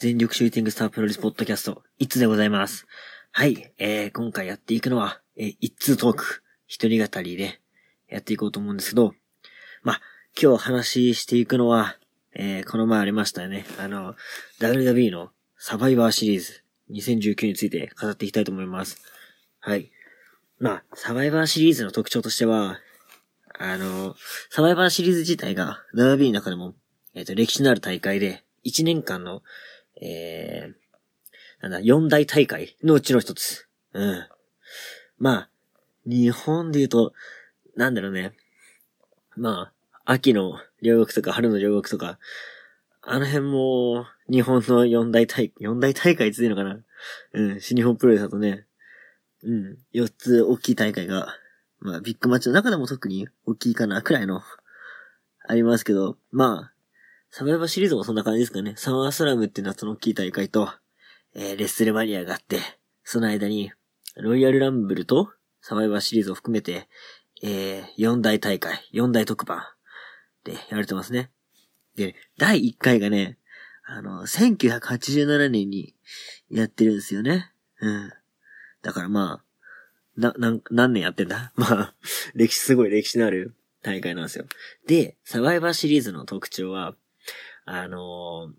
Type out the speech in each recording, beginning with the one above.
全力シューティングスタープロレスポッドキャスト、いつでございます。はい、えー、今回やっていくのは、えー、いっつートーク、一人語りでやっていこうと思うんですけど、まあ、今日話していくのは、えー、この前ありましたよね。あの、WW のサバイバーシリーズ2019について語っていきたいと思います。はい。まあ、サバイバーシリーズの特徴としては、あの、サバイバーシリーズ自体が WWE の中でも、えっ、ー、と、歴史のある大会で、1年間の、えー、なんだ、4大大会のうちの一つ。うん。まあ、日本で言うと、なんだろうね。まあ、秋の両国とか春の両国とか、あの辺も、日本の四大大、四大大会っていのかなうん、新日本プロレスだとね、うん、四つ大きい大会が、まあ、ビッグマッチの中でも特に大きいかな、くらいの、ありますけど、まあ、サバイバーシリーズもそんな感じですかね。サマースラムって夏の大きい大会と、えー、レッスルマニアがあって、その間に、ロイヤルランブルとサバイバーシリーズを含めて、えー、4大大会、4大特番でやられてますね。で、第1回がね、あの、1987年にやってるんですよね。うん。だからまあ、な、なん、何年やってんだ？まあ、歴史すごい歴史のある大会なんですよ。で、サバイバーシリーズの特徴は、あのー、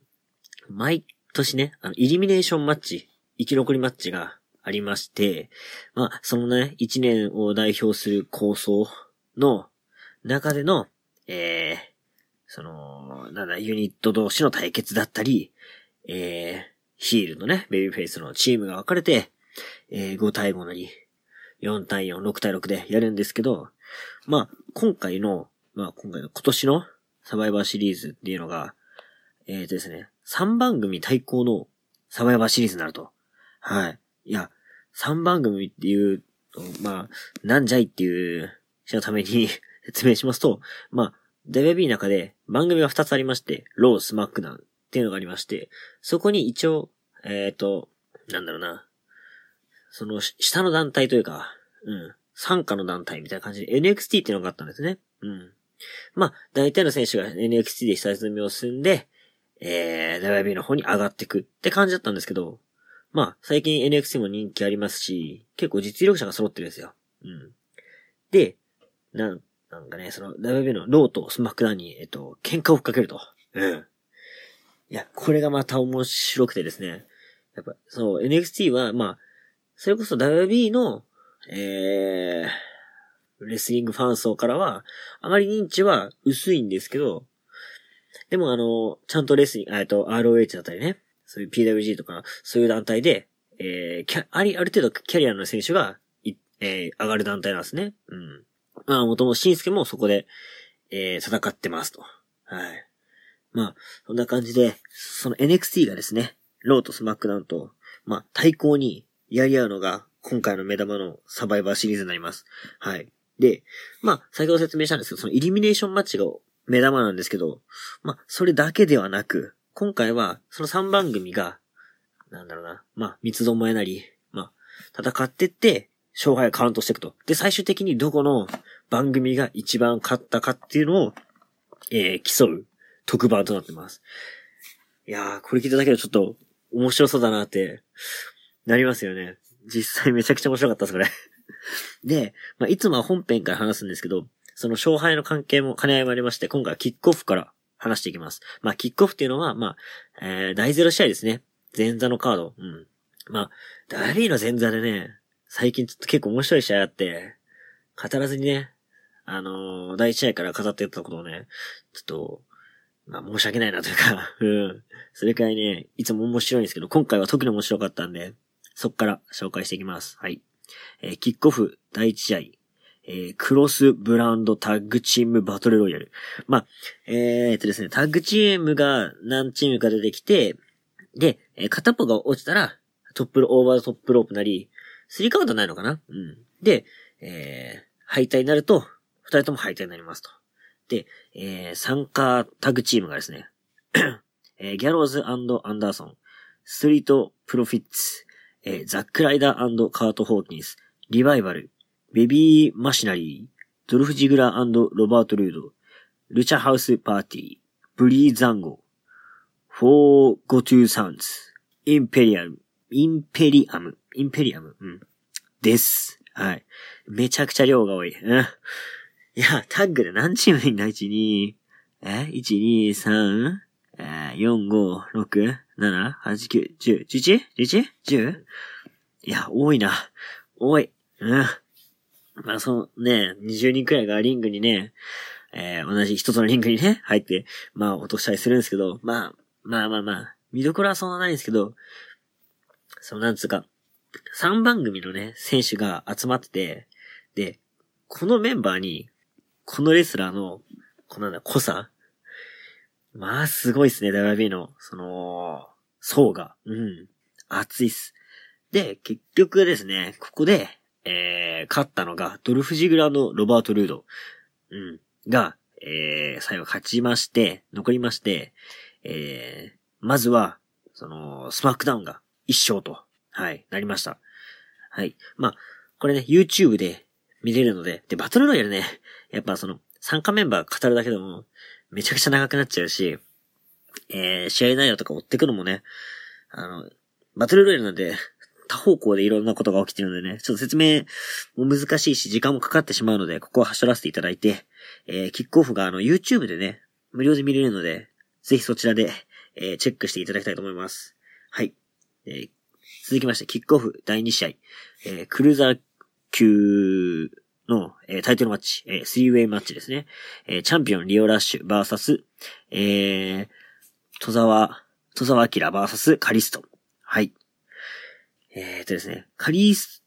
毎年ね、あの、イリミネーションマッチ、生き残りマッチがありまして、まあ、そのね、一年を代表する構想の中での、えー、その、なんだ、ユニット同士の対決だったり、えー、ヒールのね、ベビーフェイスのチームが分かれて、えー、5対5なり、4対4、6対6でやるんですけど、まあ、今回の、まあ、今回の今年のサバイバーシリーズっていうのが、えー、とですね、3番組対抗のサバイバーシリーズになると。はい。いや、3番組っていう、まあ、なんじゃいっていう人のために 説明しますと、まあ、WB の中で番組が2つありまして、ロー、スマックダウンっていうのがありまして、そこに一応、えっ、ー、と、なんだろうな、その下の団体というか、うん、傘下の団体みたいな感じで NXT っていうのがあったんですね。うん。まあ、大体の選手が NXT で下積みを進んで、えー、WB の方に上がってくって感じだったんですけど、まあ、最近 NXT も人気ありますし、結構実力者が揃ってるんですよ。うん。で、なん、なんかね、その WB のローとスマックダウンに、えっと、喧嘩を吹っかけると。うん。いや、これがまた面白くてですね。やっぱ、そう、NXT は、まあ、それこそ WB の、えー、レスリングファン層からは、あまり認知は薄いんですけど、でもあの、ちゃんとレスリング、えっと、ROH だったりね、そういう PWG とか、そういう団体で、えー、キャ、あり、ある程度キャリアの選手が、い、えー、上がる団体なんですね。うん。まあ、もともと真輔もそこで、えー、戦ってますと。はい。まあ、そんな感じで、その NXT がですね、ローとスマックダウンと、まあ、対抗にやり合うのが、今回の目玉のサバイバーシリーズになります。はい。で、まあ、先ほど説明したんですけど、そのイリミネーションマッチが目玉なんですけど、まあ、それだけではなく、今回は、その3番組が、なんだろうな、まあ、三つどもえなり、まあ、戦ってって、勝敗をカウントしていくと。で、最終的にどこの番組が一番勝ったかっていうのを、えー、競う特番となってます。いやー、これ聞いただけでちょっと面白そうだなって、なりますよね。実際めちゃくちゃ面白かったです、これ。で、まあ、いつもは本編から話すんですけど、その勝敗の関係も兼ね合いもありまして、今回はキックオフから話していきます。まあ、キックオフっていうのは、まあ、えー、第0試合ですね。前座のカード。うん。まあ、ダービーの前座でね、最近ちょっと結構面白い試合あって、語らずにね、あのー、第1試合から語ってたことをね、ちょっと、まあ申し訳ないなというか うん。それくらいね、いつも面白いんですけど、今回は特に面白かったんで、そっから紹介していきます。はい。えー、キックオフ第1試合。えー、クロスブランドタッグチームバトルロイヤル。まあ、えー、っとですね、タッグチームが何チームか出てきて、で、えー、片っぽが落ちたら、トップオーバートップロープなり、スリーカウントないのかな？うん。で、えー、敗退になると、二人とも敗退になりますと。で、えー、参加タグチームがですね、えー、ギャローズアンダーソン、ストリートプロフィッツ、えー、ザックライダーカート・ホーキンス、リバイバル、ヘビー・マシナリー、ドルフ・ジグラーロバート・ルード、ルチャハウス・パーティー、ブリーザンゴ、452 sounds, インペリアム、インペリアム、インペリアム、うん。です。はい。めちゃくちゃ量が多い。うん。いや、タッグで何チームいんだ ?1、2、え ?1、2、3、えー、4、5、6、7、8、9、10、11? 11? 10? いや、多いな。多い。うん。まあ、そのね、20人くらいがリングにね、えー、同じ一つのリングにね、入って、まあ、落としたりするんですけど、まあ、まあまあまあ、見どころはそんなないんですけど、そのなんつうか、3番組のね、選手が集まってて、で、このメンバーに、このレスラーの、このなんだ、濃さまあ、すごいっすね、WB の、その、層が。うん。熱いっす。で、結局ですね、ここで、えー、勝ったのが、ドルフジグラのロバート・ルード。うん。が、えー、最後勝ちまして、残りまして、えー、まずは、その、スマックダウンが一勝と、はい、なりました。はい。まあ、これね、YouTube で見れるので、で、バトルロイヤルね、やっぱその、参加メンバー語るだけでも、めちゃくちゃ長くなっちゃうし、えー、試合内容とか追ってくのもね、あの、バトルロイヤルなんで、多方向でいろんなことが起きてるのでね、ちょっと説明も難しいし、時間もかかってしまうので、ここは走らせていただいて、えー、キックオフがあの、YouTube でね、無料で見れるので、ぜひそちらで、えー、チェックしていただきたいと思います。はい。えー、続きまして、キックオフ第2試合、えー、クルーザー級の、えー、タイトルマッチ、えー、スリーウェイマッチですね。えー、チャンピオンリオラッシュバーサス、えー、戸沢、戸沢明バーサスカリスト。はい。えー、とですね、カリス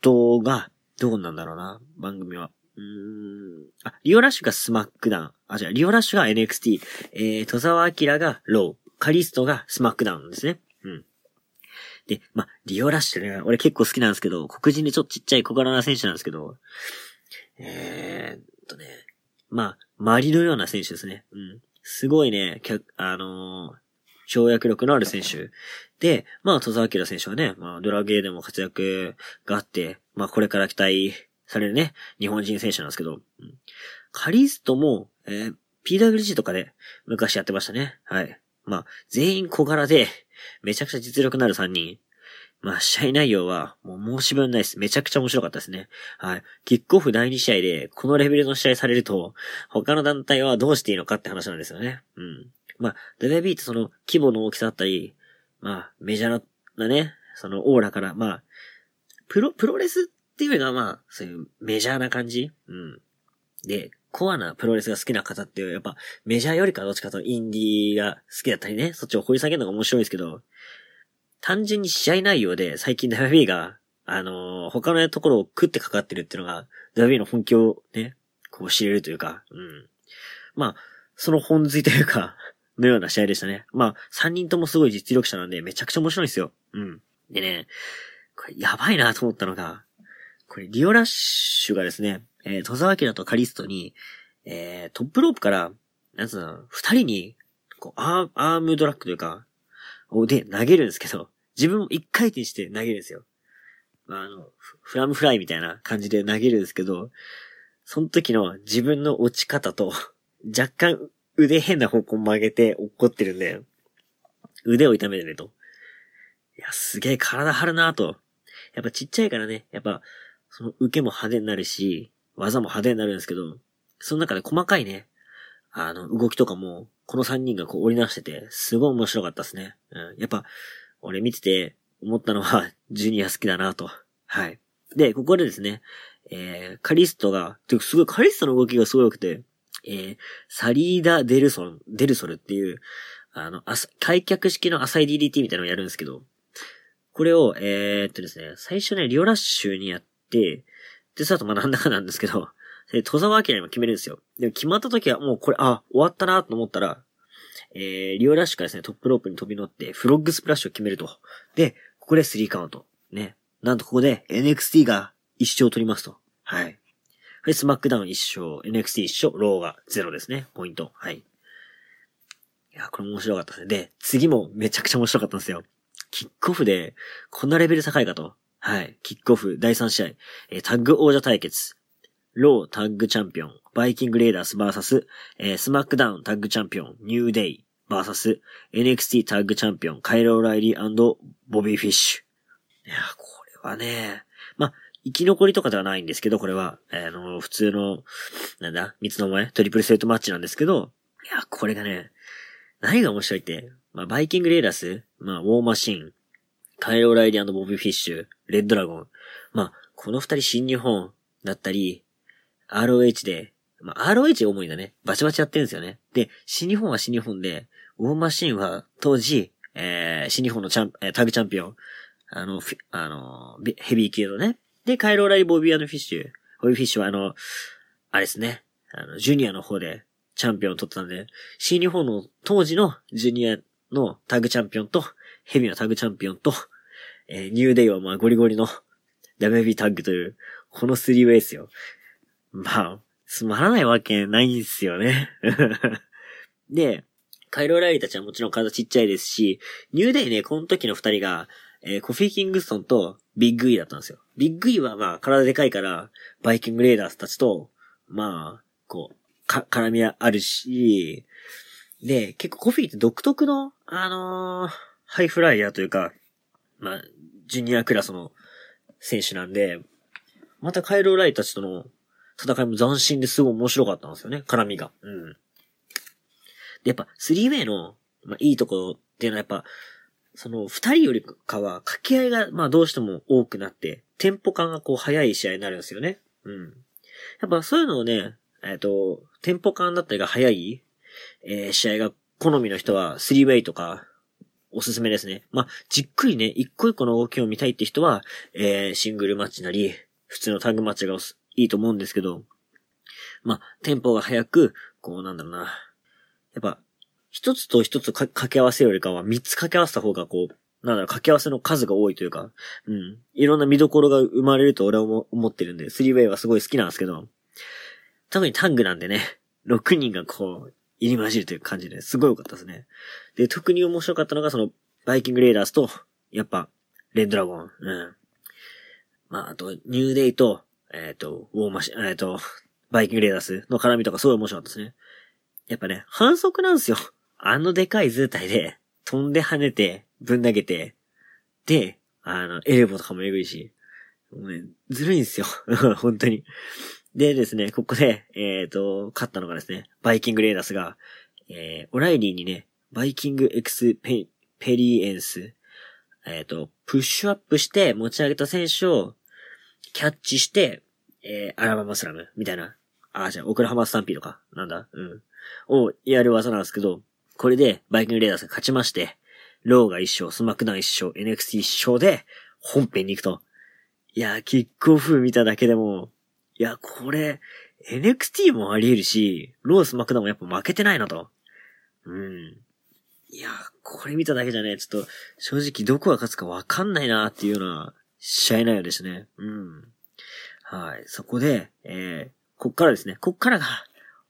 トが、どうなんだろうな、番組は。うーん。あ、リオラッシュがスマックダウン。あ、じゃ、リオラッシュが NXT。えー、戸沢明がロー。カリストがスマックダウンですね。うん。で、まリオラッシュね、俺結構好きなんですけど、黒人でちょっとちっちゃい小柄な選手なんですけど、えー、とね、まあ、マリのような選手ですね。うん。すごいね、あのー、跳躍力のある選手。で、まあ、戸沢明選手はね、まあ、ドラゲーでも活躍があって、まあ、これから期待されるね、日本人選手なんですけど、うん、カリストも、えー、PWG とかで昔やってましたね。はい。まあ、全員小柄で、めちゃくちゃ実力のある3人。まあ、試合内容は、もう申し分ないです。めちゃくちゃ面白かったですね。はい。キックオフ第2試合で、このレベルの試合されると、他の団体はどうしていいのかって話なんですよね。うん。まあ、WB ってその規模の大きさだったり、まあ、メジャーなね、そのオーラから、まあ、プロ、プロレスっていうのはまあ、そういうメジャーな感じ？うん。で、コアなプロレスが好きな方っていう、やっぱメジャーよりかどっちかとインディーが好きだったりね、そっちを掘り下げるのが面白いですけど、単純に試合内容で最近 WB が、あのー、他のところを食ってかかってるっていうのが、WB の本気をね、こう知れるというか、うん。まあ、その本髄というか、のような試合でしたね。まあ、三人ともすごい実力者なんで、めちゃくちゃ面白いんですよ。うん。でね、これやばいなと思ったのが、これ、リオラッシュがですね、えー、戸沢明とカリストに、えー、トップロープから、なんつうの、二人に、こう、アーアームドラッグというか、で、投げるんですけど、自分も一回転して投げるんですよ。まあ、あの、フラムフライみたいな感じで投げるんですけど、その時の自分の落ち方と、若干腕変な方向曲げて落ってるんで、腕を痛めてると。いや、すげえ体張るなと。やっぱちっちゃいからね、やっぱ、その受けも派手になるし、技も派手になるんですけど、その中で細かいね、あの、動きとかも、この3人がこう織り出してて、すごい面白かったですね。うん。やっぱ、俺見てて思ったのは、ジュニア好きだなと。はい。で、ここでですね、えー、カリストが、てかすごいカリストの動きがすごい良くて、えー、サリーダ・デルソン、デルソルっていう、あの、開脚式の浅い DDT みたいなのをやるんですけど、これを、えー、っとですね、最初ね、リオラッシュにやって、で、その後まあなんだかなんですけど、で、戸沢明にも決めるんですよ。でも決まった時はもうこれ、あ、終わったなと思ったら、えー、リオラッシュからですね、トップロープに飛び乗って、フロッグスプラッシュを決めると。で、ここで3カウント。ね。なんとここで NXT が1勝を取りますと。はい。はい、スマックダウン1勝、NXT 1勝、ローが0ですね。ポイント。はい。いや、これ面白かったですね。で、次もめちゃくちゃ面白かったんですよ。キックオフで、こんなレベル高いかと。はい。キックオフ第3試合。えー、タッグ王者対決。ロータッグチャンピオン。バイキングレイダースバーサス、えー、スマックダウンタッグチャンピオン。ニューデイ。バーサス NXT タッグチャンピオン、カイル・オライリー、ボビー・フィッシュ。いや、これはね、ま、生き残りとかではないんですけど、これは、あの、普通の、なんだ、三つどもえ、トリプルスレットマッチなんですけど、いや、これがね、何が面白いって、まあ、バイキングレーダス、まあ、ウォーマシン、カイロ・ライリーボビー・フィッシュ、レッドラゴン。まあ、この二人新日本だったり、ROH で、まあ、ROH 主にだね、バチバチやってるんですよね。で、新日本は新日本で、ウォーマシンは当時、えー、新日本のチャン、えー、タグチャンピオン、あの、あの、ヘビー級のね。で、カイロー・ライボビアのフィッシュ。ボビーフィッシュはあの、あれですね。あの、ジュニアの方でチャンピオンを取ったんで、新日本の当時のジュニアのタグチャンピオンと、ヘビーのタグチャンピオンと、えー、ニューデイはまあゴリゴリの WB タッグという、このスリーウェイですよ。まあ、つまらないわけないんすよね。で、カイル・オライリーたちはもちろん体ちっちゃいですし、ニューデイね、この時の二人が、えー、コフィーキングストンとビッグイーだったんですよ。ビッグイーはまあ体でかいから、バイキングレイダースたちと、まあ、こう、か、絡みはあるし、で、結構コフィーって独特の、あのー、ハイフライヤーというか、まあ、ジュニアクラスの選手なんで、またカイル・オライリーたちとの戦いも斬新ですごい面白かったんですよね、絡みが。うん。で、やっぱ、スリーウェイの、まあ、いいところっていうのはやっぱ、その、二人よりかは、掛け合いが、まあ、どうしても多くなって、テンポ感がこう、早い試合になるんですよね。うん。やっぱ、そういうのをね、えっ、ー、と、テンポ感だったりが早い、えー、試合が好みの人は、スリーウェイとか、おすすめですね。まあ、じっくりね、一個一個の動きを見たいって人は、えー、シングルマッチなり、普通のタグマッチがいいと思うんですけど、まあ、テンポが速く、こうなんだろうな。やっぱ、一つと一つ掛け合わせよりかは、三つ掛け合わせた方がこう、なんだろう、掛け合わせの数が多いというか、うん。いろんな見どころが生まれると俺は思ってるんで、スリーウェイはすごい好きなんですけど、特にタングなんでね、6人がこう、入り混じるという感じですごい良かったですね。で、特に面白かったのがその、バイキングレーダースと、やっぱ、レッドラゴン、うん。まあ、あと、ニューデイと、えっ、ー、と、ウォーマシ、えっ、ー、と、バイキングレイダースの絡みとかすごい面白かったですね。やっぱね、反則なんですよ。あのでかい図体で、飛んで跳ねて、ぶん投げて、で、あの、エルボーとかもえぐいし、もうね、ずるいんですよ。本当に。でですね、ここで、えっ、ー、と、勝ったのがですね、バイキングレイダースが、えー、オライリーにね、バイキングエクスペペリエンス、えっ、ー、と、ポップアップして持ち上げた選手をキャッチして、えー、アラバマスラム、みたいな。あ、じゃあ、オクラホマスタンピードとか、なんだ、うん。をやる技なんですけど、これで、バイキングレイダースが勝ちまして、ローが一勝、スマックダウン一勝、NXT 一勝で、本編に行くと。いや、キックオフ見ただけでも、いや、これ、NXT もあり得るし、ロー、スマックダウンもやっぱ負けてないなと。うん。いや、これ見ただけじゃね、ちょっと、正直どこが勝つかわかんないなっていうような試合内容ですね。うん。はい。そこで、えー、こっからですね。こっからが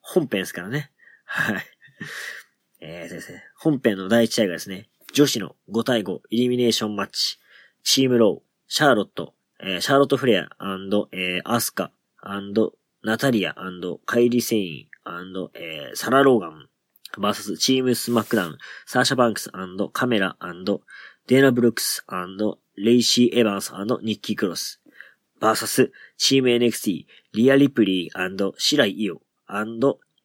本編ですからね。はい。えーですね。本編の第一試合がですね、女子の5対5イリミネーションマッチ、チームロー、シャーロット、えー、シャーロットフレアえー、アスカ、ナタリアカイリ・セインえー、サラ・ローガン、バーサスチーム・スマックダウン、サーシャ・バンクスカーメラ、デーナ・ブルック、レイシー・エヴァンスニッキー・クロス、バーサスチーム NXT、リア・リプリー紫雷イオ、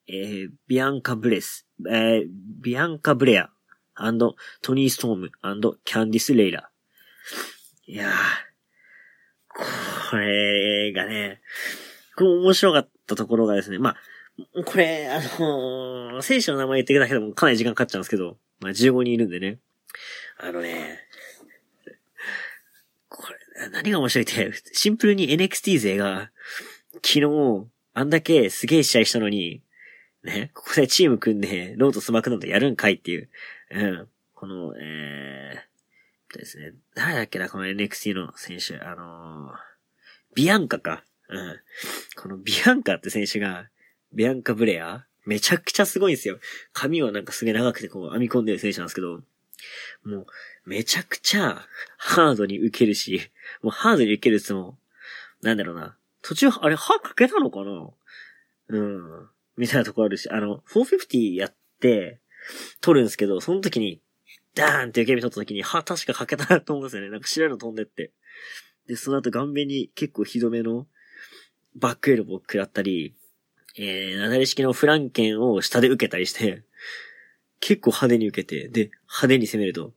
えー、ビアンカ・ブレス、えー、ビアンカ・ブレア、トニー・ストーム、キャンディス・レラエ。いやー、これがね、これ面白かったところがですね、まあ、これ、あのー、選手の名前言ってくだけでもかなり時間かかっちゃうんですけど、まあ15人いるんでね。あのね、これ、何が面白いって、シンプルに NXT 勢が、昨日、あんだけすげえ試合したのに、ね、ここでチーム組んで、ローとスマクなんてやるんかいっていう、うん、この、えー、ですね、誰だっけな、この NXT の選手、あのー、ビアンカか。うん。このビアンカって選手が、ビアンカ・ブレアめちゃくちゃすごいんですよ。髪はなんかすげえ長くてこう編み込んでる選手なんですけど、もう、めちゃくちゃハードに受けるし、もうハードに受けるっつも、なんだろうな。途中、あれ、歯かけたのかな？うん。みたいなとこあるし、あの、450やって、取るんですけど、その時に、ダーンって受け身取った時に、は、確か欠けたなと思うんですよね。なんか白いの飛んでって。で、その後顔面に結構ひどめのバックエルボー食らったり、えー、なだれ式のフランケンを下で受けたりして、結構派手に受けて、で、派手に攻めると。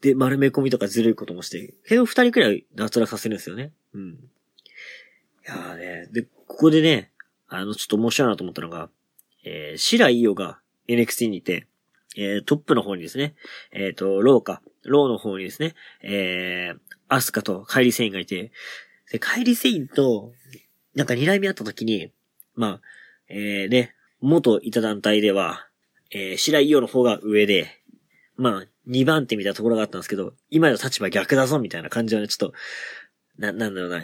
で、丸め込みとかずるいこともして、結構二人くらい脱落させるんですよね。うん。いやーね、で、ここでね、あの、ちょっと面白いなと思ったのが、えー、白井伊代が NXT にいて、えー、トップの方にですね、えっ、ー、と、ローか、ローの方にですね、えー、アスカとカイリセインがいて、で、カイリセインと、なんか睨み合った時に、まあ、えー、ね、元いた団体では、えー、白井伊代の方が上で、まあ、2番手みたいなところがあったんですけど、今の立場逆だぞみたいな感じはね、ちょっと、な、なんだろうな。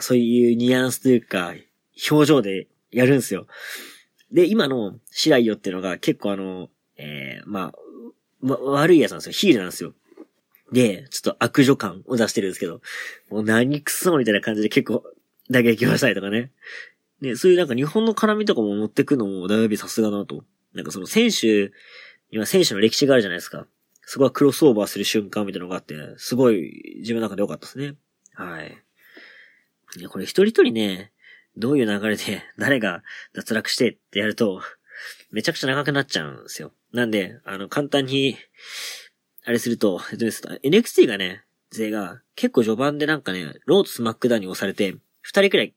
そういうニュアンスというか、表情でやるんですよ。で、今の白井よっていうのが結構あの、えー、まあ、わ、悪いやつなんですよ。ヒールなんですよ。で、ちょっと悪女感を出してるんですけど、もう何くそみたいな感じで結構打撃をしたりとかね。ね、そういうなんか日本の絡みとかも持ってくのもだいぶさすがなと。なんかその選手には選手の歴史があるじゃないですか。そこはクロスオーバーする瞬間みたいなのがあって、すごい自分の中で良かったですね。はい。ね、これ一人一人ね、どういう流れで 誰が脱落してってやると、めちゃくちゃ長くなっちゃうんですよ。なんで、あの、簡単に、あれすると、えっと？です、NXT がね、勢が結構序盤でなんかね、ローとスマックダウンに押されて、二人くらい、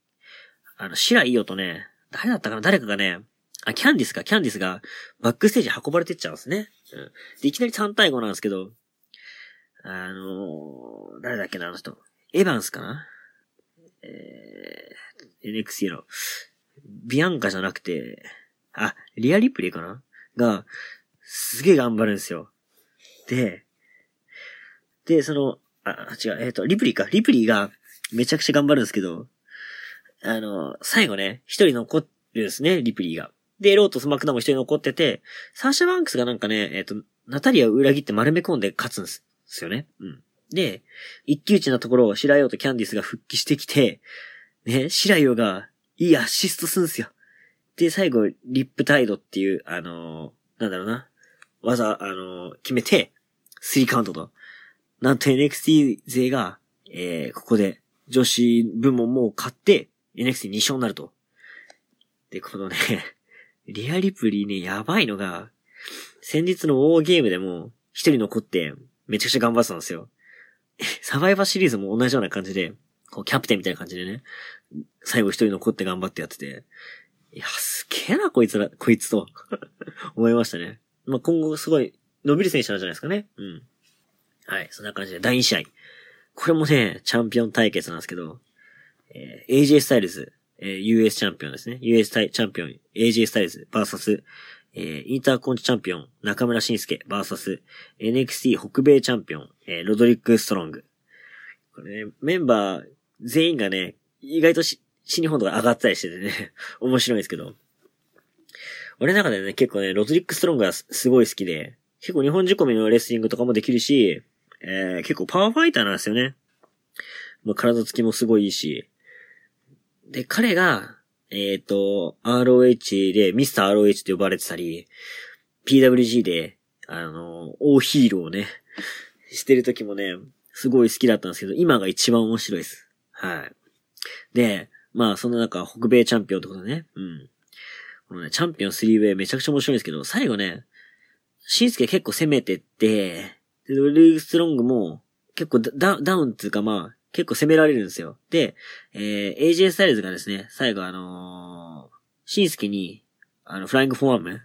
あの、紫雷イオとね、誰だったかな？誰かがね、あ、キャンディスか、キャンディスが、バックステージ運ばれてっちゃうんですね。うん。で、いきなり3対5なんですけど、あのー、誰だっけな、あの人。エヴァンスかな？えー、NXT の、ビアンカじゃなくて、あ、リアリプレイかな？が、すげえ頑張るんですよ。で、で、その、あ、違う、えっ、ー、と、リプリーか。リプリーがめちゃくちゃ頑張るんですけど、あの、最後ね、一人残るんですね、リプリーが。で、ローとスマックダウンも一人残ってて、サーシャバンクスがなんかね、えっ、ー、と、ナタリアを裏切って丸め込んで勝つんですよね。うん。で、一騎打ちなところを紫雷イオとキャンディスが復帰してきて、ね、紫雷イオがいいアシストすんすよ。で、最後、リップタイドっていう、あのー、なんだろうな、技、あのー、決めて、スリーカウントと。なんと NXT 勢が、えー、ここで、女子部門も勝って、NXT2 勝になると。で、このね リアリプリーね、やばいのが、先日のウォーゲームでも、一人残って、めちゃくちゃ頑張ってたんですよ。サバイバーシリーズも同じような感じで、こう、キャプテンみたいな感じでね、最後一人残って頑張ってやってて、いや、すげえな、こいつら、こいつと 思いましたね。まあ、今後すごい伸びる選手なんじゃないですかね。うん。はい、そんな感じで、第2試合。これもね、チャンピオン対決なんですけど、えー、AJ スタイルズ、えー、US チャンピオンですね。US チャンピオン、AJ スタイルズ、バーサス、えー、インターコンチチャンピオン、中村晋介、バーサス、NXT 北米チャンピオン、えー、ロドリック・ストロング。これね、メンバー全員がね、意外とし、新日本とか上がったりしててね、面白いんですけど。俺の中でね、結構ね、ロドリック・ストロングがすごい好きで、結構日本仕込みのレスリングとかもできるし、えー、結構パワーファイターなんですよね。もう体つきもすごいいいし。で、彼が、えっ、ー、と、ROH で、ミスター ROH って呼ばれてたり、PWG で、あの、大ヒーローをね、してる時もね、すごい好きだったんですけど、今が一番面白いです。はい。で、まあ、その中、北米チャンピオンってことね。うん。このね、チャンピオン 3way めちゃくちゃ面白いんですけど、最後ね、シンスケ結構攻めてって、で、ロデリック・ストロングも結構ダダウンっていうかまあ、結構攻められるんですよ。で、えー、AJ スタイルズがですね、最後あのー、シンスケに、あの、フライングフォーム、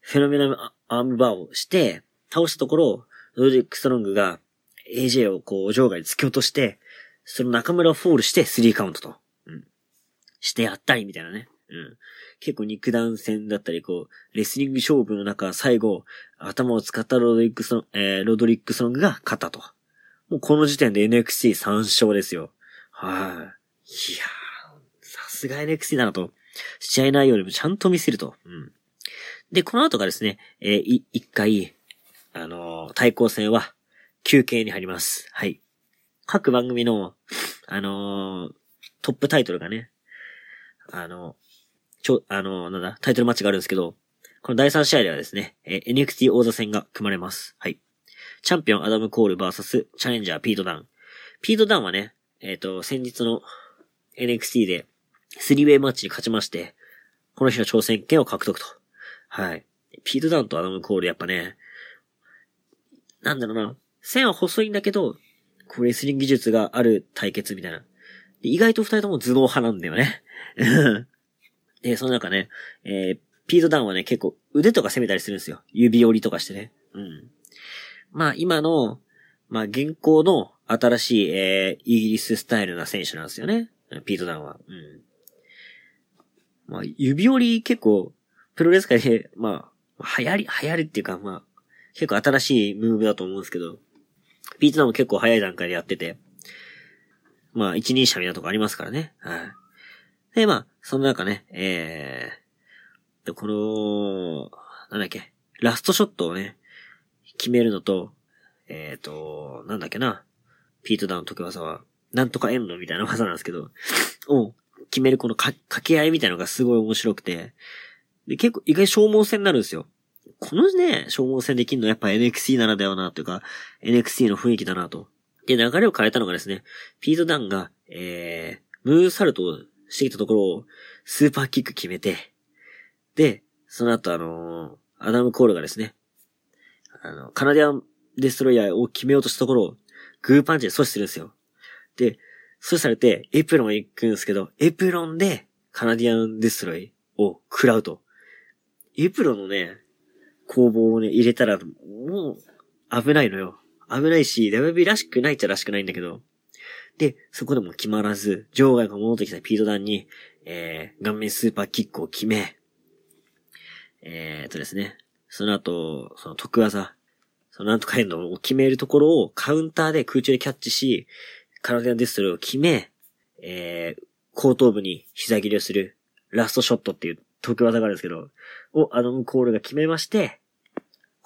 フェノメナルフォアアームをして、倒したところ、ロデリック・ストロングが AJ をこう、場外に突き落として、その中村をフォールして3カウントと。うん。してやったりみたいなね。うん。結構肉弾戦だったり、こう、レスリング勝負の中、最後、頭を使ったロドリックソン、えー、ロドリックソングが勝ったと。もうこの時点で NXT3 勝ですよ。はい、あ、いやー、さすが NXT だなと。試合内容でもちゃんと見せると。うん。で、この後がですね、えー、い、一回、あのー、対抗戦は休憩に入ります。はい。各番組の、あのー、トップタイトルがね、あの、ちょ、あの、なんだ、タイトルマッチがあるんですけど、この第3試合ではですね、え NXT 王座戦が組まれます。はい。チャンピオンアダム・コール VS チャレンジャーピート・ダウン。ピート・ダウンはね、えっ、と、先日の NXT でスリーウェイマッチに勝ちまして、この日の挑戦権を獲得と。はい。ピート・ダウンとアダム・コールやっぱね、なんだろうな、線は細いんだけど、こうレスリング技術がある対決みたいな。意外と二人とも頭脳派なんだよね。で、その中ね、えー、ピートダウンはね、結構腕とか攻めたりするんですよ。指折りとかしてね。うん。まあ、今の、まあ、現行の新しい、えー、イギリススタイルな選手なんですよね。ピートダウンは。うん。まあ、指折り結構、プロレス界で、まあ、流行り、流行りっていうか、まあ、結構新しいムーブだと思うんですけど、ピートダウンも結構早い段階でやってて、まあ、一人者みたいなとこありますからね。はい。で、まあ、その中ね、えー、でこの、なんだっけ、ラストショットをね、決めるのと、えっ、と、なんだっけな、ピートダウンの得技は、なんとかエンドみたいな技なんですけど、を決めるこのか掛け合いみたいなのがすごい面白くて、で、結構意外消耗戦になるんですよ。このね、消耗戦できるのはやっぱ NXT ならではなというか、NXT の雰囲気だなと。で、流れを変えたのがですね、ピートダンが、えー、ムーサルトをしてきたところを、スーパーキック決めて、で、その後あのーアダム・コールがですね、あの、カナディアンデストロイヤーを決めようとしたところを、グーパンチで阻止するんですよ。で、阻止されて、エプロン行くんですけど、エプロンで、カナディアンデストロイを食らうと。エプロンのね、攻防をね、入れたら、もう、危ないのよ。危ないし、WB らしくないっちゃらしくないんだけど。で、そこでも決まらず、場外が戻ってきたピートダンに、えー、顔面スーパーキックを決め、えーとですね、その後、その特技、そのなんとかエンドを決めるところをカウンターで空中でキャッチし、カナディアンデストロイを決め、えー、後頭部に膝切りをする、ラストショットっていう特技があるんですけど、をアダム・コールが決めまして、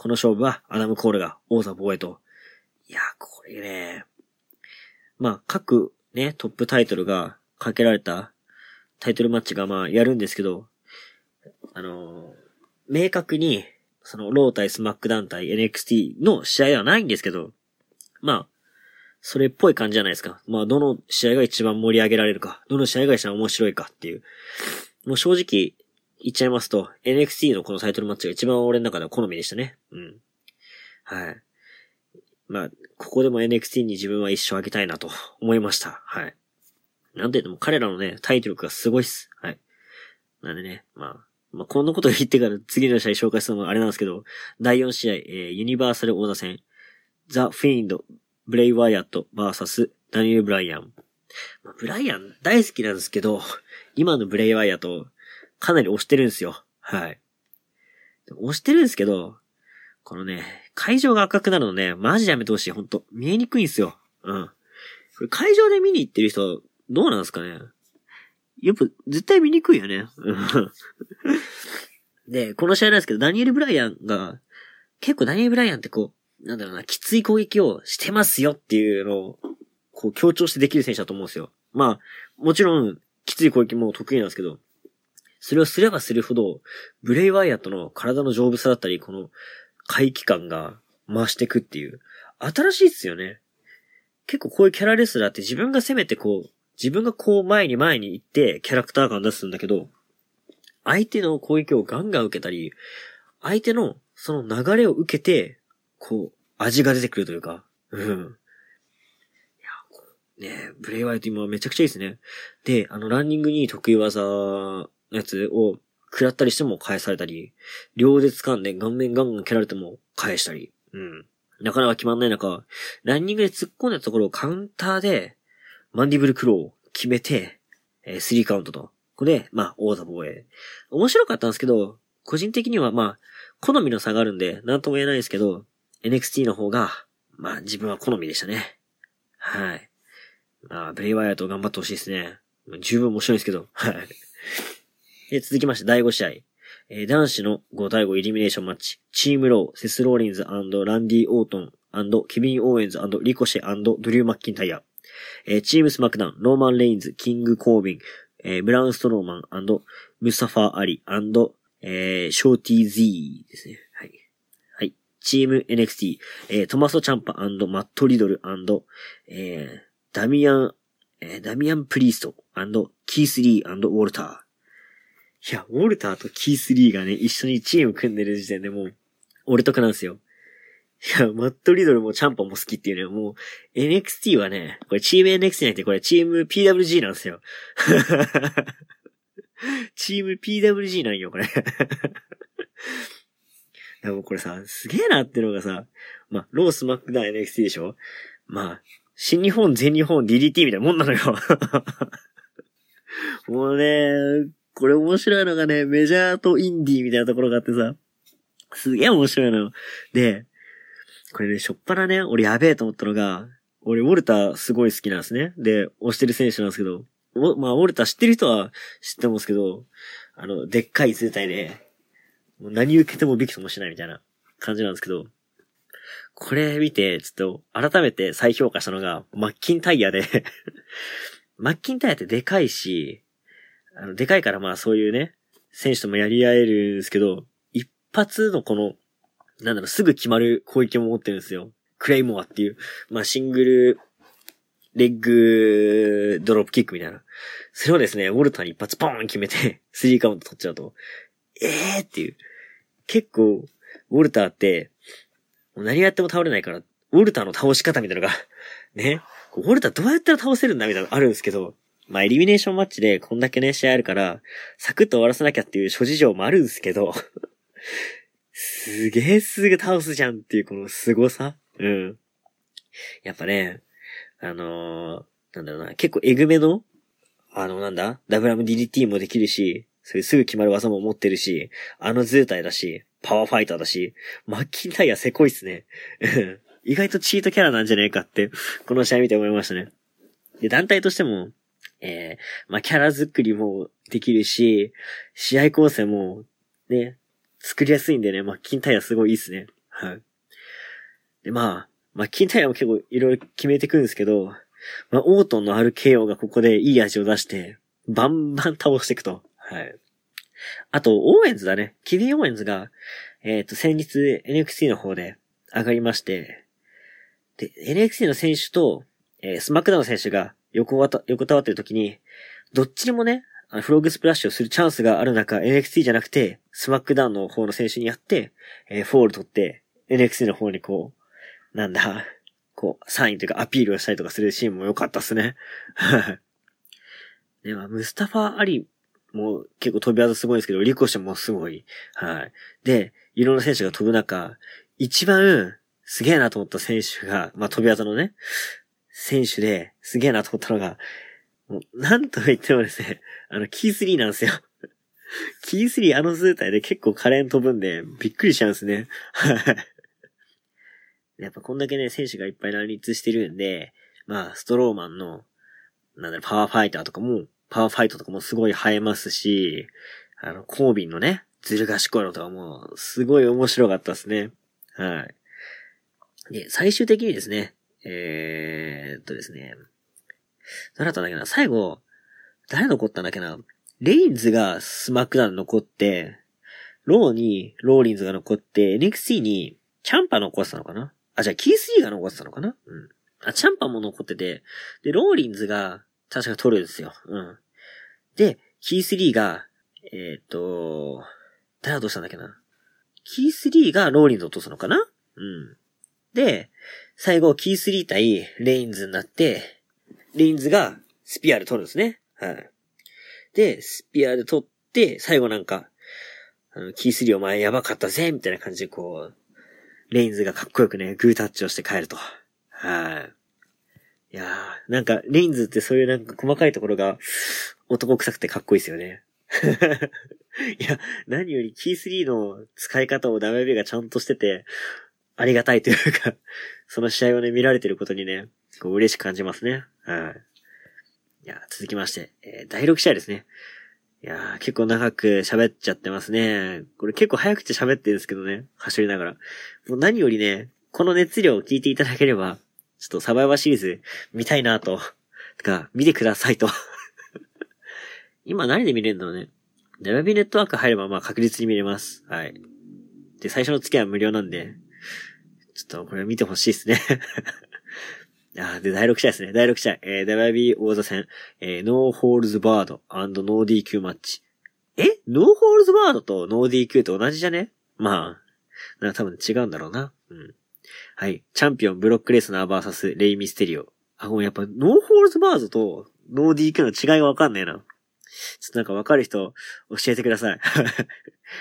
この勝負はアダム・コールが王座防衛と。いや、これね、まあ、各ね、トップタイトルがかけられたタイトルマッチがまあやるんですけど、あのー明確に、その、ロー対スマック団体 NXT の試合ではないんですけど、まあ、それっぽい感じじゃないですか。まあ、どの試合が一番盛り上げられるか、どの試合が一番面白いかっていう。もう正直、言っちゃいますと、NXT のこのタイトルマッチが一番俺の中では好みでしたね。うん。はい。まあ、ここでも NXT に自分は一生あげたいなと思いました。はい。なんて言っても彼らのね、タイトルがすごいっす。はい。なんでね、まあ、まあ、こんなこと言ってから次の試合紹介するのもあれなんですけど、第4試合、えーユニバーサル王座戦、ザ・フィンド、ブレイ・ワイアット、バーサス、ダニエル・ブライアン。まあブライアン大好きなんですけど、今のブレイ・ワイアット、かなり押してるんですよ。はい。押してるんですけど、このね、会場が赤くなるのね、マジでやめてほしい。ほんと。見えにくいんすよ。うん。これ会場で見に行ってる人、どうなんですかね？やっぱ、絶対見にくいよね。で、この試合なんですけど、ダニエル・ブライアンが、結構ダニエル・ブライアンってこう、なんだろうな、きつい攻撃をしてますよっていうのを、こう強調してできる選手だと思うんですよ。まあ、もちろん、きつい攻撃も得意なんですけど、それをすればするほど、ブレイ・ワイアットの体の丈夫さだったり、この、回帰感が増してくっていう。新しいっすよね。結構こういうキャラレスラーって自分が攻めてこう、自分がこう前に前に行ってキャラクター感出すんだけど、相手の攻撃をガンガン受けたり、相手のその流れを受けて、こう、味が出てくるというか、うん。いや、ねブレイワイト今めちゃくちゃいいですね。で、あの、ランニングに得意技やつを食らったりしても返されたり、両で掴んで顔面ガンガン蹴られても返したり、うん。なかなか決まんない中、ランニングで突っ込んだところをカウンターで、マンディブルクローを決めて、えー、スリーカウントと。これで、まあ、王座防衛。面白かったんですけど、個人的にはまあ、好みの差があるんで、なんとも言えないですけど、NXT の方が、まあ、自分は好みでしたね。はい。まあ、ブレイ・ワイアット頑張ってほしいですね。十分面白いですけど、はい。で続きまして、第5試合。えー男子の5対5イリミネーションマッチ。チームロー、セス・ローリンズランディ・オートンケビン・オーエンズリコシェドリュー・マッキンタイヤ。えーチームスマックダウン、ローマン・レインズ、キング・コービン、えーブラウン・ストローマンムスタファ・アリえー、ショーティー Z ですね。はい。はい。チーム NXT、えー、トマソ・チャンパマット・リドルえー、ダミアン、えー、ダミアン・プリーストキース・リーウォルター。いや、ウォルターとキース・リーがね、一緒にチーム組んでる時点でもう、俺得なんですよ。いや、マット・リドルもチャンパも好きっていうね、もう、NXT はね、これチーム NXT じゃなくて、これチーム PWG なんですよ。チーム PWG なんよ、これ。でもこれさ、すげえなってのがさ、まあ、ロースマックダウン NXT でしょ？まあ、新日本、全日本、DDT みたいなもんなのよ。もうね、これ面白いのがね、メジャーとインディーみたいなところがあってさ、すげえ面白いのよ。で、これね、しょっぱなね、俺やべえと思ったのが、俺、ウォルターすごい好きなんですね。で、推してる選手なんですけど、おまあ、ウォルター知ってる人は知ってますけど、あの、でっかい図体で、もう何受けてもびくともしないみたいな感じなんですけど、これ見て、ちょっと改めて再評価したのが、マッキンタイヤで マッキンタイヤってでかいし、あの、でかいからまあそういうね、選手ともやり合えるんですけど、一発のこの、なんだろう、すぐ決まる攻撃も持ってるんですよ。クレイモアっていう、まあシングル、レッグ、ドロップキックみたいな。それをですね、ウォルターに一発ポーン決めて、スリーカウント取っちゃうと、ええーっていう。結構、ウォルターって、何やっても倒れないから、ウォルターの倒し方みたいなのが ね、ウォルターどうやったら倒せるんだみたいなのあるんですけど、まあ、エリミネーションマッチでこんだけね、試合あるから、サクッと終わらせなきゃっていう諸事情もあるんですけどすげえすぐ倒すじゃんっていうこの凄さうん。やっぱね、あのー、なんだろうな、結構エグめの、あの、なんだ、ダブラム DDT もできるし、それすぐ決まる技も持ってるし、あの図体だし、パワーファイターだし、マッキンタイヤせこいっすね。意外とチートキャラなんじゃねえかって、この試合見て思いましたね。で、団体としても、えー、まあ、キャラ作りもできるし、試合構成も、ね、作りやすいんでね、マッキンタイヤすごいいいっすね。はい。で、まあ、マッキンタイヤも結構いろいろ決めてくるんですけど、まあ、オートンの RKO がここでいい味を出して、バンバン倒していくと。はい。あと、オーエンズだね。ケビン・オーエンズが、えっ、ー、と、先日 NXT の方で上がりまして、で、NXT の選手と、えー、スマックダウン選手が横わた、横たわってる時に、どっちにもね、フログスプラッシュをするチャンスがある中、NXT じゃなくて、スマックダウンの方の選手にやって、えー、フォール取って、NXT の方にこう、なんだ、こう、サインというかアピールをしたりとかするシーンも良かったっすね。で、まあ、ムスタファ・アリも結構飛び技すごいんですけど、リコシェもすごい。はい。で、いろんな選手が飛ぶ中、一番すげえなと思った選手が、まあ、飛び技のね、選手ですげえなと思ったのが、もう、なんと言ってもですね、あの、キースリーなんですよ。キースリーあの図体で結構可憐飛ぶんで、びっくりしちゃうんですね。はい。やっぱこんだけね、選手がいっぱい乱立してるんで、まあ、ストローマンの、なんだろ、パワーファイターとかも、パワーファイトとかもすごい映えますし、あの、コービンのね、ずる賢いのとかも、すごい面白かったですね。はい。で、最終的にですね、えー、っとですね、誰だったんだっけな？最後、誰残ったんだっけな？レインズがスマックダウン残って、ローにローリンズが残って、NXT にチャンパ残ってたのかな？あ、じゃあキースリーが残ってたのかな？うん。あ、チャンパも残ってて、で、ローリンズが確か取るんですよ。うん。で、キースリーが、えっ、と、誰がどうしたんだっけな？キースリーがローリンズ落とすのかな？うん。で、最後、キースリー対レインズになって、レインズがスピアで取るんですね。はい。で、スピアで取って、最後なんか、あの、キースリーお前やばかったぜみたいな感じでこう、レインズがかっこよくね、グータッチをして帰ると。はい。いやー、なんか、レインズってそういうなんか細かいところが男臭くてかっこいいですよね。いや、何よりキースリーの使い方を WB がちゃんとしてて、ありがたいというかその試合をね、見られてることにね、こう嬉しく感じますね。はい。いや、続きまして、えー、第6試合ですね。いやー、結構長く喋っちゃってますね。これ結構早口喋ってるんですけどね、走りながら。もう何よりね、この熱量を聞いていただければ、ちょっとサバイバーシリーズ見たいなと、とか、見てくださいと 今何で見れるんだろうね。WB ネットワーク入ればまあ確実に見れます。はい。で、最初の月は無料なんで、ちょっとこれ見てほしいですね あで、第6試合ですね。第6試合。えー、 WWE 王座戦、えー、ノーホールズバードノー DQ マッチ。え？ノーホールズバードとノー DQ と同じじゃね？まあ、な多分違うんだろうな。うん。はい。チャンピオンブロックレスナーバーサスレイミステリオ。あ、ごめん、やっぱノーホールズバードとノー DQ の違いがわかんねえな。ちょっとなんかわかる人教えてください。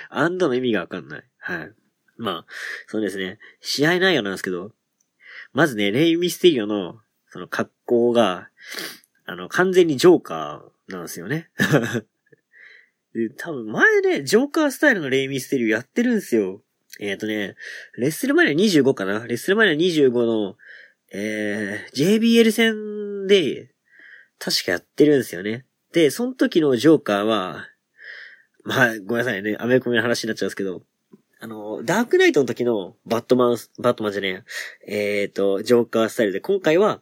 アンドの意味がわかんない。はい。まあ、そうですね。試合内容なんですけど、まずね、レイ・ミステリオの、その格好が、あの、完全にジョーカーなんですよね。で、多分前ね、ジョーカースタイルのレイ・ミステリオやってるんですよ。えっ、ー、とね、レッスルマニア25かなレッスルマニア25の、えー、JBL 戦で、確かやってるんですよね。で、その時のジョーカーは、まあ、ごめんなさいね、アメコミの話になっちゃうんですけど、あの、ダークナイトの時のバットマン、バットマンじゃねえや、えっ、ー、と、ジョーカースタイルで、今回は、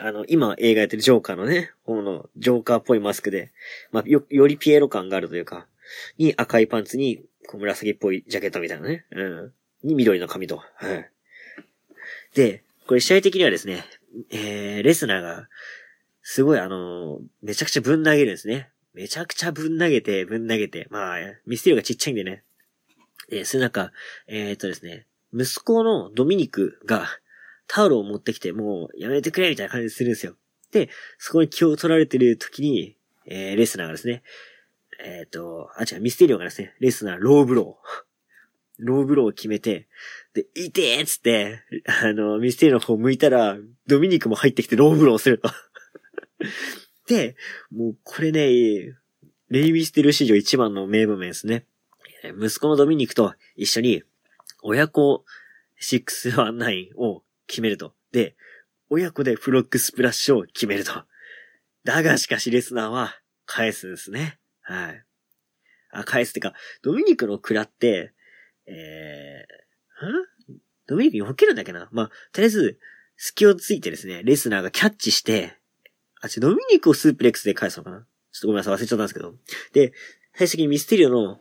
あの、今映画やってるジョーカーのね、方のジョーカーっぽいマスクで、まあ、よ、よりピエロ感があるというか、に赤いパンツに、こう紫っぽいジャケットみたいなね、うん。に緑の髪と、はい。で、これ試合的にはですね、えー、レスナーが、すごいあのー、めちゃくちゃぶん投げるんですね。めちゃくちゃぶん投げて、ぶん投げて、まあ、ミステリオがちっちゃいんでね、えー、その中、えー、っとですね、息子のドミニクがタオルを持ってきて、もうやめてくれみたいな感じするんですよ。で、そこに気を取られてる時に、えー、レスナーがですね、えっ、と、あ、違う、ミステリオがですね、レスナー、ローブロー。ローブローを決めて、で、いてーっつって、あの、ミステリオの方向いたら、ドミニクも入ってきてローブローすると。で、もうこれね、レイミステリオ史上一番の名場面ですね。息子のドミニクと一緒に、親子619を決めると。で、親子でフロックスプラッシュを決めると。だがしかしレスナーは返すんですね。はい。あ、返すってか、ドミニクの食らって、えー、ん？ドミニクに避けるんだっけな？まあ、とりあえず、隙をついてですね、レスナーがキャッチして、あ、ちょドミニクをスープレックスで返すのかな？ちょっとごめんなさい、忘れちゃったんですけど。で、最終的にミステリオの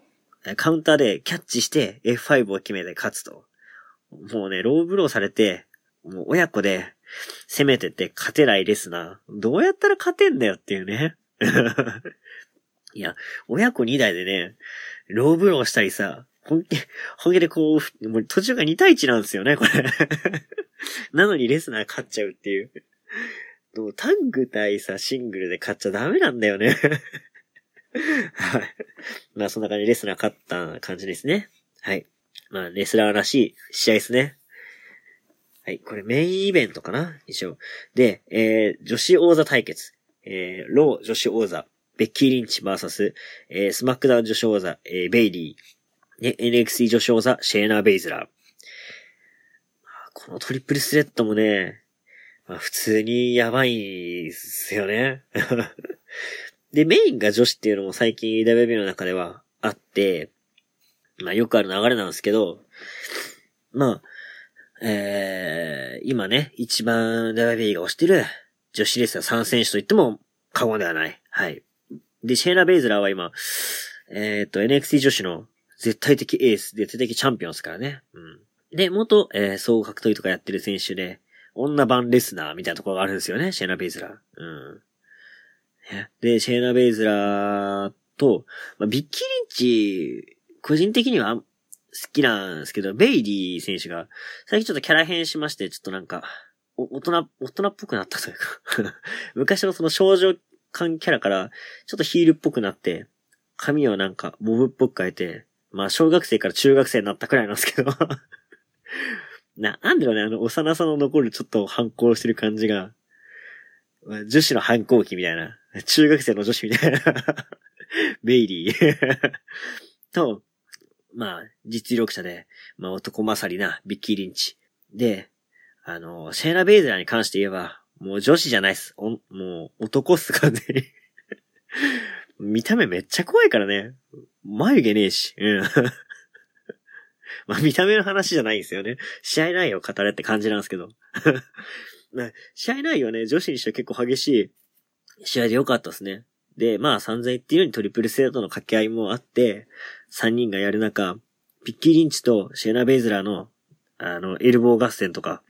カウンターでキャッチして F5 を決めて勝つと。もうね、ローブローされて、もう親子で攻めてて勝てないレスナー。どうやったら勝てんだよっていうね。いや、親子2台でね、ローブローしたりさ、本気、本気でこう、もう途中が2対1なんですよね、これ。なのにレスナー勝っちゃうっていう。タング対さ、シングルで勝っちゃダメなんだよね。はい。まあそんな感じでレスナー勝った感じですね。はい。まあレスナーらしい試合ですね。はい。これメインイベントかな？一応。で、えー、女子王座対決。えー、ロー女子王座。ベッキー・リンチ VS、えー、スマックダウン女子王座、えー、ベイリー。ね、NXT 女子王座、シェイナ・ベイズラー。このトリプルスレッドもね、まあ普通にやばいっすよね。で、メインが女子っていうのも最近 WB の中ではあって、まあよくある流れなんですけど、まあ、えー、今ね、一番 WB が推してる女子レスラー3選手と言っても過言ではない。はい。で、シェーナ・ベイズラーは今、えっ、ー、と、NXT 女子の絶対的エース、絶対的チャンピオンですからね。うん。で、元、えー、総合格闘技とかやってる選手で、女版レスナーみたいなところがあるんですよね、シェーナ・ベイズラー。うん。で、シェーナ・ベイズラーと、まあ、ビッキー・リンチ、個人的には好きなんですけど、ベイリー選手が、最近ちょっとキャラ変しまして、ちょっとなんか、大人、大人っぽくなったというか 昔のその少女感キャラから、ちょっとヒールっぽくなって、髪をなんか、ボブっぽく変えて、まあ、小学生から中学生になったくらいなんですけど な、なんだろうね、あの、幼さの残るちょっと反抗してる感じが、女子の反抗期みたいな。中学生の女子みたいなベイリーと、まあ、実力者で、まあ男勝りなビッキー・リンチ。で、あの、シェーナ・ベイズラーに関して言えば、もう女子じゃないっす。おもう男っす完全に見た目めっちゃ怖いからね。眉毛ねえし。うん。まあ見た目の話じゃないんですよね。試合内容語れって感じなんですけど。試合内容ね、女子にしては結構激しい試合で良かったですね。で、まあ散々言ってるようにトリプルセットの掛け合いもあって、3人がやる中、ピッキー・リンチとシェナ・ベイズラーの、あの、エルボー合戦とか、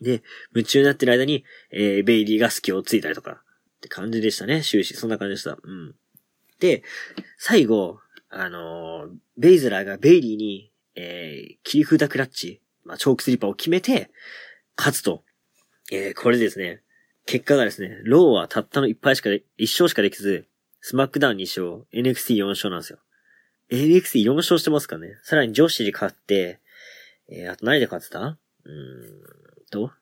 で、夢中になってる間に、えー、ベイリーが隙をついたりとか、って感じでしたね、終始。そんな感じでした。うん。で、最後、あのー、ベイズラーがベイリーに、えー、切り札クラッチ、まあ、チョークスリッパーを決めて、勝つと。えー、これですね、結果がですね、ローはたったの一敗しかで、一勝しかできず、スマックダウン2勝、NXT4 勝なんですよ。NXT4 勝してますかね。さらに女子で勝って、えー、あと何で勝ってた？うーんと。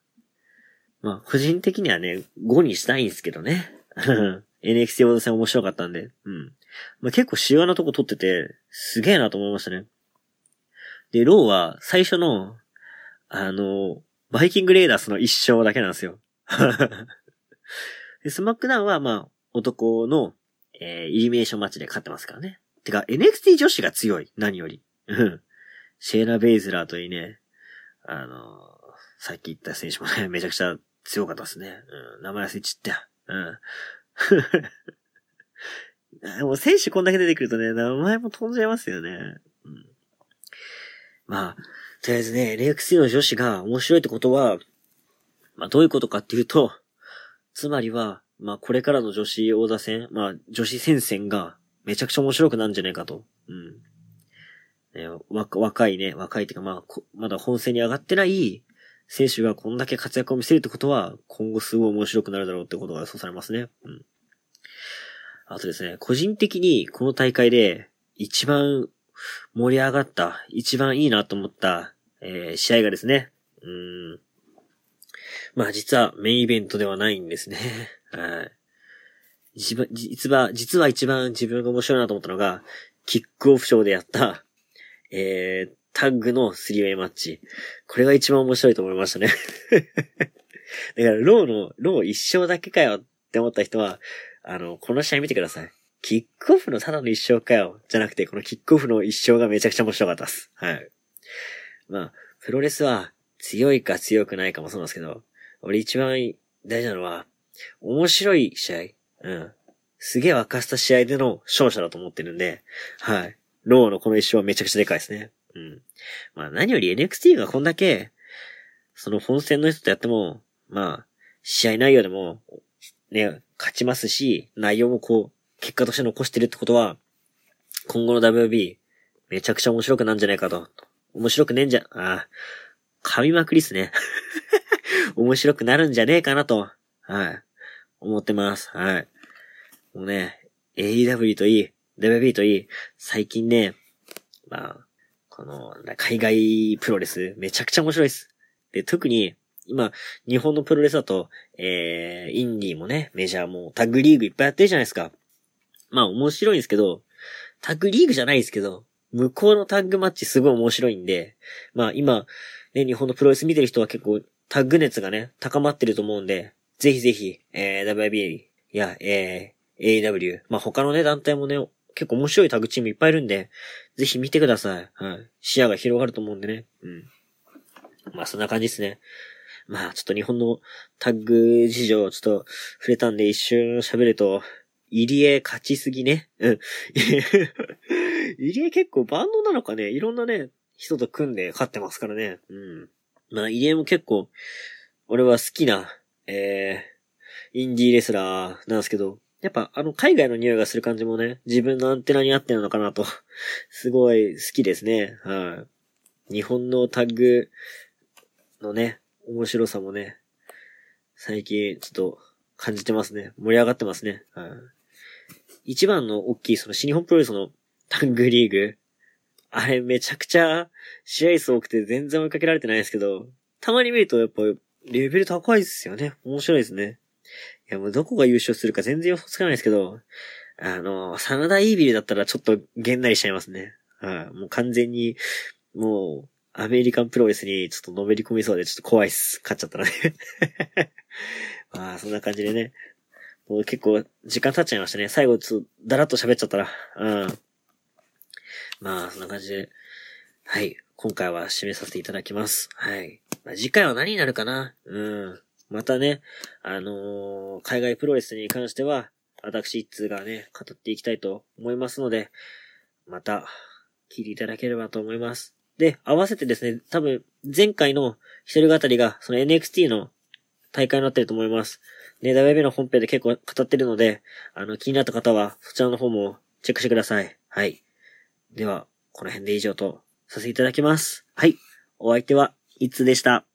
まあ、個人的にはね、5にしたいんですけどね。NXT 王座戦面白かったんで。うん。まあ、結構主要なとこ取ってて、すげえなと思いましたね。で、ローは最初の、あの、バイキングレイダースの一勝だけなんですよ。で、スマックダウンは、まあ、男の、えー、イリミネーションマッチで勝ってますからね。てか、NXT 女子が強い。何より。シェイナ・ベイズラーといいね。あのー、さっき言った選手もね、めちゃくちゃ強かったですね。うん、名前忘れちった。うん。もう選手こんだけ出てくるとね、名前も飛んじゃいますよね。うん、まあ、とりあえずね、NXT の女子が面白いってことは、まあどういうことかっていうと、つまりは、まあこれからの女子王座戦、まあ女子戦線がめちゃくちゃ面白くなるんじゃないかと。うん。ね、若いね、若いっていうかまあ、まだ本戦に上がってない選手がこんだけ活躍を見せるってことは、今後すごい面白くなるだろうってことが予想されますね。うん。あとですね、個人的にこの大会で一番盛り上がった、一番いいなと思った、えー、試合がですね、うん。まあ実はメインイベントではないんですね。はい。一番、実は、実は一番自分が面白いなと思ったのが、キックオフショーでやった、えー、タッグのスリーウェイマッチ。これが一番面白いと思いましたね だから、ローの、ロー一勝だけかよって思った人は、あの、この試合見てください。キックオフのただの一勝かよ。じゃなくて、このキックオフの一勝がめちゃくちゃ面白かったです。はい。まあ、プロレスは強いか強くないかもそうなんですけど、俺一番大事なのは、面白い試合。うん。すげえ沸かした試合での勝者だと思ってるんで、はい。ローのこの一勝はめちゃくちゃでかいですね。うん。まあ何より NXT がこんだけ、その本戦の人とやっても、まあ、試合内容でも、ね、勝ちますし、内容もこう、結果として残してるってことは、今後の WB、めちゃくちゃ面白くなんじゃないかと。面白くねえんじゃ、ああ噛みまくりっすね。面白くなるんじゃねえかなと、はい、思ってます。はい。もうね、AEW といい、WB といい、最近ね、まあ、この、海外プロレス、めちゃくちゃ面白いです。で、特に、今、日本のプロレスだと、えー、インディーもね、メジャーも、タッグリーグいっぱいやってるじゃないですか。まあ面白いんですけど、タッグリーグじゃないですけど、向こうのタッグマッチすごい面白いんで、まあ今、ね、日本のプロレス見てる人は結構タッグ熱がね、高まってると思うんで、ぜひぜひ、えー、WIB や、えー、AW、まあ他のね、団体もね、結構面白いタッグチームいっぱいいるんで、ぜひ見てください。はい。視野が広がると思うんでね。うん。まあそんな感じですね。まあちょっと日本のタッグ事情ちょっと触れたんで一瞬喋ると、入江勝ちすぎね。うん。入江結構バンドなのかねいろんなね、人と組んで勝ってますからね。うん。まあ、入江も結構、俺は好きな、えー、インディーレスラーなんですけど、やっぱあの海外の匂いがする感じもね、自分のアンテナに合ってるのかなと、すごい好きですね。はい。日本のタッグのね、面白さもね、最近ちょっと感じてますね。盛り上がってますね。はい。一番の大きいその新日本プロレスのタングリーグ。あれめちゃくちゃ試合数多くて全然追いかけられてないですけど、たまに見るとやっぱレベル高いですよね。面白いですね。いやもうどこが優勝するか全然予想つかないですけど、あの、真田イービルだったらちょっとげんなりしちゃいますね。はい、もう完全に、もう、アメリカンプロレスにちょっとのめり込みそうでちょっと怖いっす。勝っちゃったらね。まあ、そんな感じでね。もう結構時間経っちゃいましたね。最後ちょっとだらっと喋っちゃったら。うん。まあ、そんな感じで。はい。今回は締めさせていただきます。はい。まあ、次回は何になるかな？うん。またね、あのー、海外プロレスに関しては、私一通がね、語っていきたいと思いますので、また、聞いていただければと思います。で、合わせてですね、多分、前回の一人語りが、その NXT の大会になってると思います。ね、ダイベの本編で結構語ってるので、あの、気になった方は、そちらの方もチェックしてください。はい。では、この辺で以上とさせていただきます。はい。お相手は、いつでした？